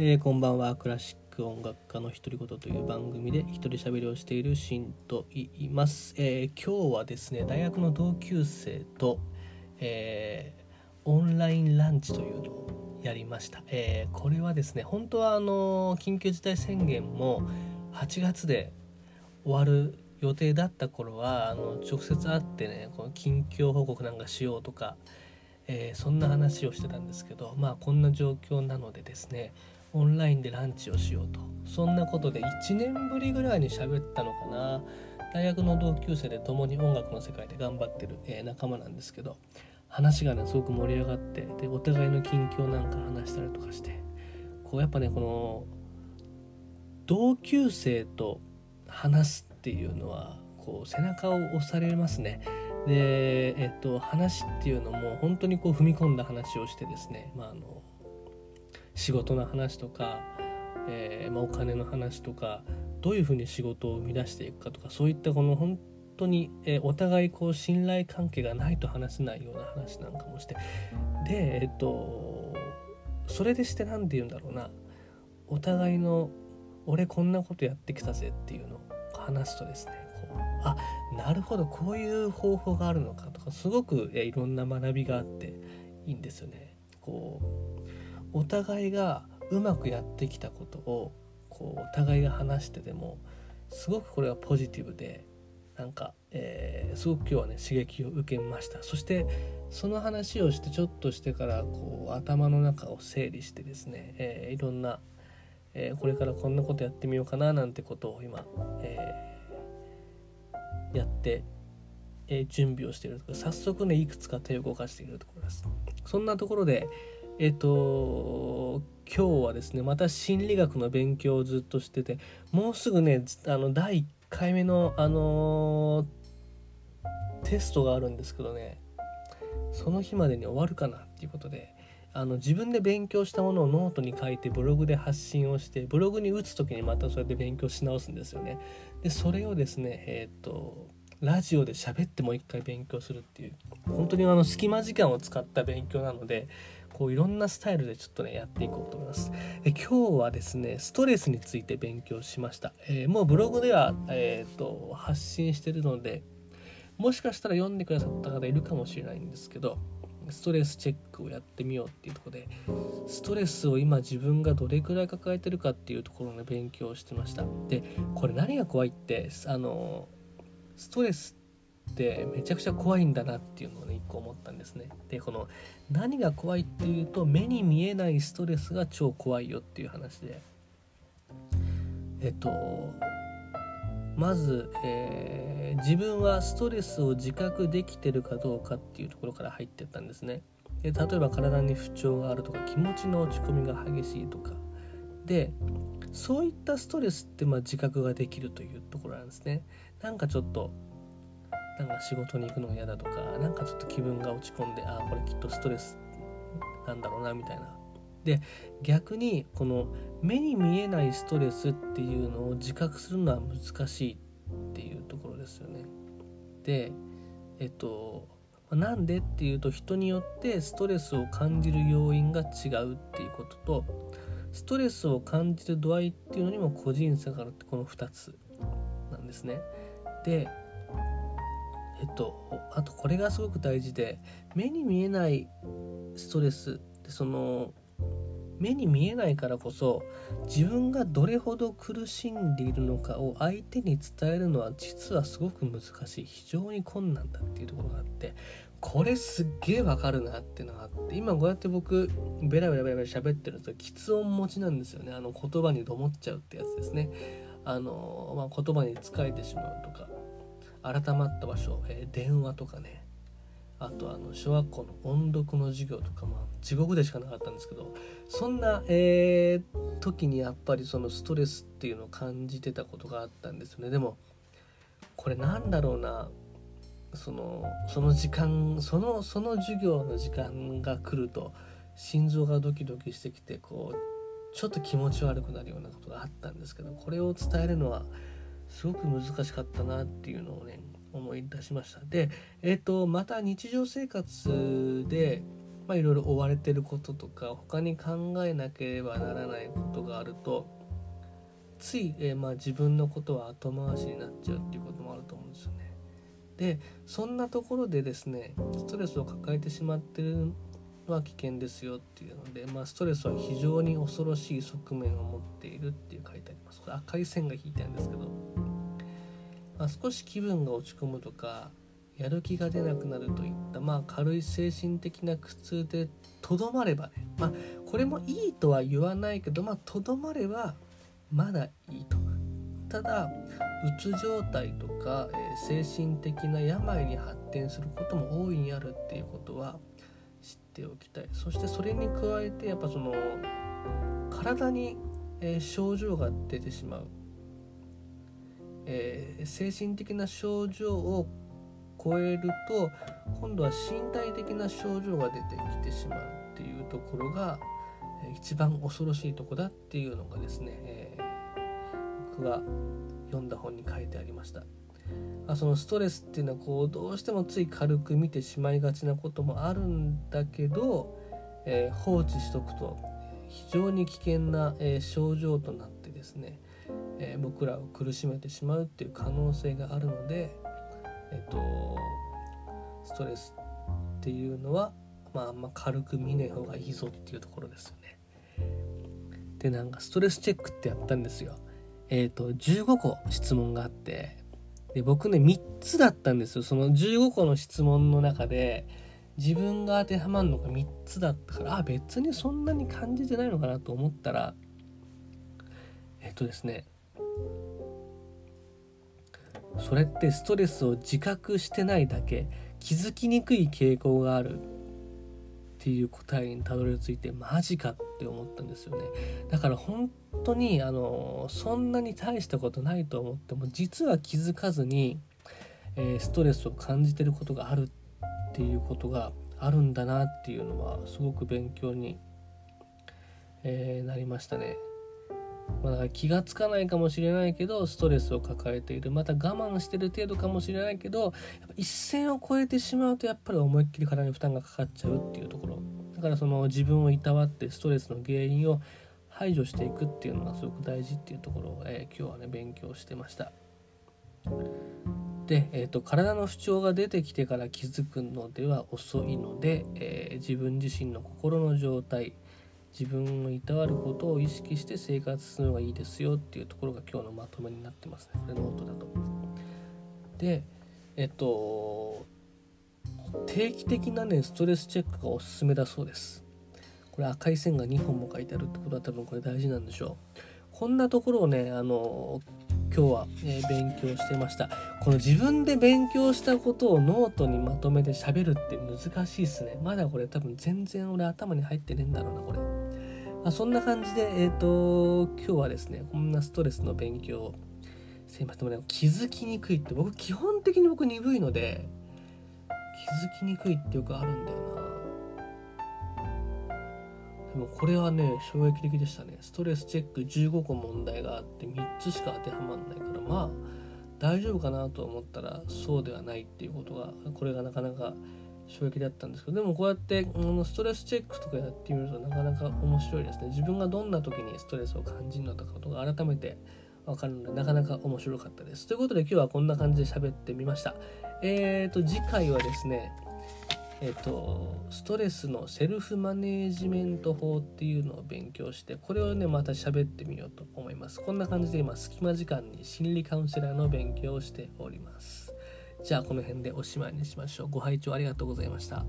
えーこんばんは。クラシック音楽家の独り言という番組で一人喋りをしているシンと言います、えー今日はですね大学の同級生と、えーオンラインランチというのをやりました、えこれはですね本当はあの緊急事態宣言も8月で終わる予定だった頃はあの直接会ってねこの近況報告なんかしようとか、えそんな話をしてたんですけどまあこんな状況なのでですねオンラインでランチをしようと。そんなことで1年ぶりぐらいに喋ったのかな。大学の同級生で共に音楽の世界で頑張ってる、え仲間なんですけど。話がねすごく盛り上がってでお互いの近況なんか話したりとかして。こうやっぱねこの同級生と話すっていうのはこう背中を押されますね。で、えっと、話っていうのも本当にこう踏み込んだ話をしてですね、まあ、あの仕事の話とか、えーまあ、お金の話とかどういうふうに仕事を生み出していくかとかそういったこの本当に、えーお互いこう信頼関係がないと話せないような話なんかもしてでえっとそれでして何て言うんだろうなお互いの俺こんなことやってきたぜっていうのを話すとですねこうあなるほどこういう方法があるのかとかすごくえいろんな学びがあっていいんですよね。こうお互いがうまくやってきたことをこうお互いが話してでもすごくこれはポジティブでなんか、えーすごく今日はね刺激を受けました。そしてその話をしてちょっとしてからこう頭の中を整理してですね、えーいろんな、えーこれからこんなことやってみようかななんてことを今、えーやって、えー準備をしているところ。早速ねいくつか手を動かしているところです。そんなところでえっ、と今日はですねまた心理学の勉強をずっとしててもうすぐねあの第1回目のあのーテストがあるんですけどねその日までに終わるかなっていうことであの自分で勉強したものをノートに書いてブログで発信をしてブログに打つ時にまたそうやって勉強し直すんですよね。でそれをですねえっ、とラジオで喋ってもう一回勉強するっていう本当にあの隙間時間を使った勉強なのでこういろんなスタイルでちょっとねやっていこうと思います。で今日はですねストレスについて勉強しました。えーもうブログでは、えー、と発信してるのでもしかしたら読んでくださった方いるかもしれないんですけどストレスチェックをやってみようっていうとこでストレスを今自分がどれくらい抱えてるかっていうところの勉強をしてましたでこれ何が怖いってあのストレスってめちゃくちゃ怖いんだなっていうのをね一個思ったんですねでこの何が怖いっていうと目に見えないストレスが超怖いよっていう話でえっとまず、えー自分はストレスを自覚できてるかどうかっていうところから入ってったんですね。で例えば体に不調があるとか気持ちの落ち込みが激しいとかでそういったストレスってまあ自覚ができるというところなんですね。なんかちょっとなんか仕事に行くのが嫌だとかなんかちょっと気分が落ち込んでああこれきっとストレスなんだろうなみたいな。で逆にこの目に見えないストレスっていうのを自覚するのは難しいっていうところですよね。でえっとなんでっていうと人によってストレスを感じる要因が違うっていうこととストレスを感じる度合いっていうのにも個人差があるってこの2つなんですね。でえっとあとこれがすごく大事で目に見えないストレスってその目に見えないからこそ自分がどれほど苦しんでいるのかを相手に伝えるのは実はすごく難しい。非常に困難だっていうところがあってこれすっげえわかるなっていうのがあって今こうやって僕ベラベラベラベラ喋ってると喫音持ちなんですよね。あの言葉にどもっちゃうってやつですね。あの、まあ、言葉に疲れてしまうとか改まった場所、えー電話とかね。あとあの小学校の音読の授業とか、まあ、地獄でしかなかったんですけどそんな、えー時にやっぱりそのストレスっていうのを感じてたことがあったんですよね。でもこれなんだろうな。そのその時間そのその授業の時間が来ると心臓がドキドキしてきてこうちょっと気持ち悪くなるようなことがあったんですけどこれを伝えるのはすごく難しかったなっていうのをね思い出しましたでえっ、とまた日常生活で、いろいろ追われてることとか他に考えなければならないことがあるとつい、えー、まあ、自分のことは後回しになっちゃうっていうこともあると思うんですよね。でそんなところでですねストレスを抱えてしまってるのは危険ですよっていうので、まあ、ストレスは非常に恐ろしい側面を持っているっていう書いてあります。これ赤い線が引いてあるんですけど、まあ、少し気分が落ち込むとかやる気が出なくなるといった、まあ、軽い精神的な苦痛でとどまればね、まあ、これもいいとは言わないけどまあまればまだいいと。ただうつ状態とか、えー、精神的な病に発展することも大いにあるっていうことは知っておきたいそしてそれに加えてやっぱその体に、えー、症状が出てしまう、えー、精神的な症状を超えると今度は身体的な症状が出てきてしまうっていうところが一番恐ろしいとこだっていうのがですね、えー、僕が読んだ本に書いてありました。あそのストレスっていうのはこうどうしてもつい軽く見てしまいがちなこともあるんだけど、えー、放置しとくと非常に危険な、えー、症状となってですね、えー、僕らを苦しめてしまうっていう可能性があるので、えっとストレスっていうのは、まあ、あんま軽く見ない方がいいぞっていうところですよね。でなんかストレスチェックってやったんですよ。えっ、ー、と15個質問があってで僕ね3つだったんですよその15個の質問の中で自分が当てはまるのが3つだったからあ別にそんなに感じてないのかなと思ったらえっ、とですねそれってストレスを自覚してないだけ気づきにくい傾向があるっていう答えにたどり着いてマジかって思ったんですよねだから本当にあのそんなに大したことないと思っても実は気づかずに、えー、ストレスを感じてることがあるっていうことがあるんだなっていうのはすごく勉強に、えー、なりましたね。まあ、だ気が付かないかもしれないけどストレスを抱えているまた我慢してる程度かもしれないけどやっぱ一線を越えてしまうとやっぱり思いっきり体に負担がかかっちゃうっていうところだからその自分をいたわってストレスの原因を排除していくっていうのがすごく大事っていうところを、えー、今日はね勉強してました。で、えーと、体の不調が出てきてから気づくのでは遅いので、えー、自分自身の心の状態自分をいたわることを意識して生活するのがいいですよっていうところが今日のまとめになってますねこれノートだと。でえっと定期的なねストレスチェックがおすすめだそうです。これ赤い線が2本も書いてあるってことは多分これ大事なんでしょう。こんなところをねあの今日は、えー、勉強してました。この自分で勉強したことをノートにまとめて喋るって難しいっすね。まだこれ多分全然俺頭に入ってねえんだろうなこれ。まあ、そんな感じで、えっ、ー、と、今日はですね、こんなストレスの勉強をすいません、でもね、気づきにくいって、僕、基本的に僕鈍いので、気づきにくいってよくあるんだよな。でもこれはね、衝撃的でしたね。ストレスチェック15個問題があって、3つしか当てはまんないから、まあ、大丈夫かなと思ったら、そうではないっていうことが、これがなかなか衝撃だったんですけどでもこうやってあのストレスチェックとかやってみるとなかなか面白いですね。自分がどんな時にストレスを感じるのかとか改めて分かるのでなかなか面白かったです。ということで今日はこんな感じで喋ってみました。えーと次回はですねえっと、ストレスのセルフマネージメント法っていうのを勉強してこれをねまた喋ってみようと思います。こんな感じで今隙間時間に心理カウンセラーの勉強をしております。じゃあこの辺でおしまいにしましょう。ご拝聴ありがとうございました。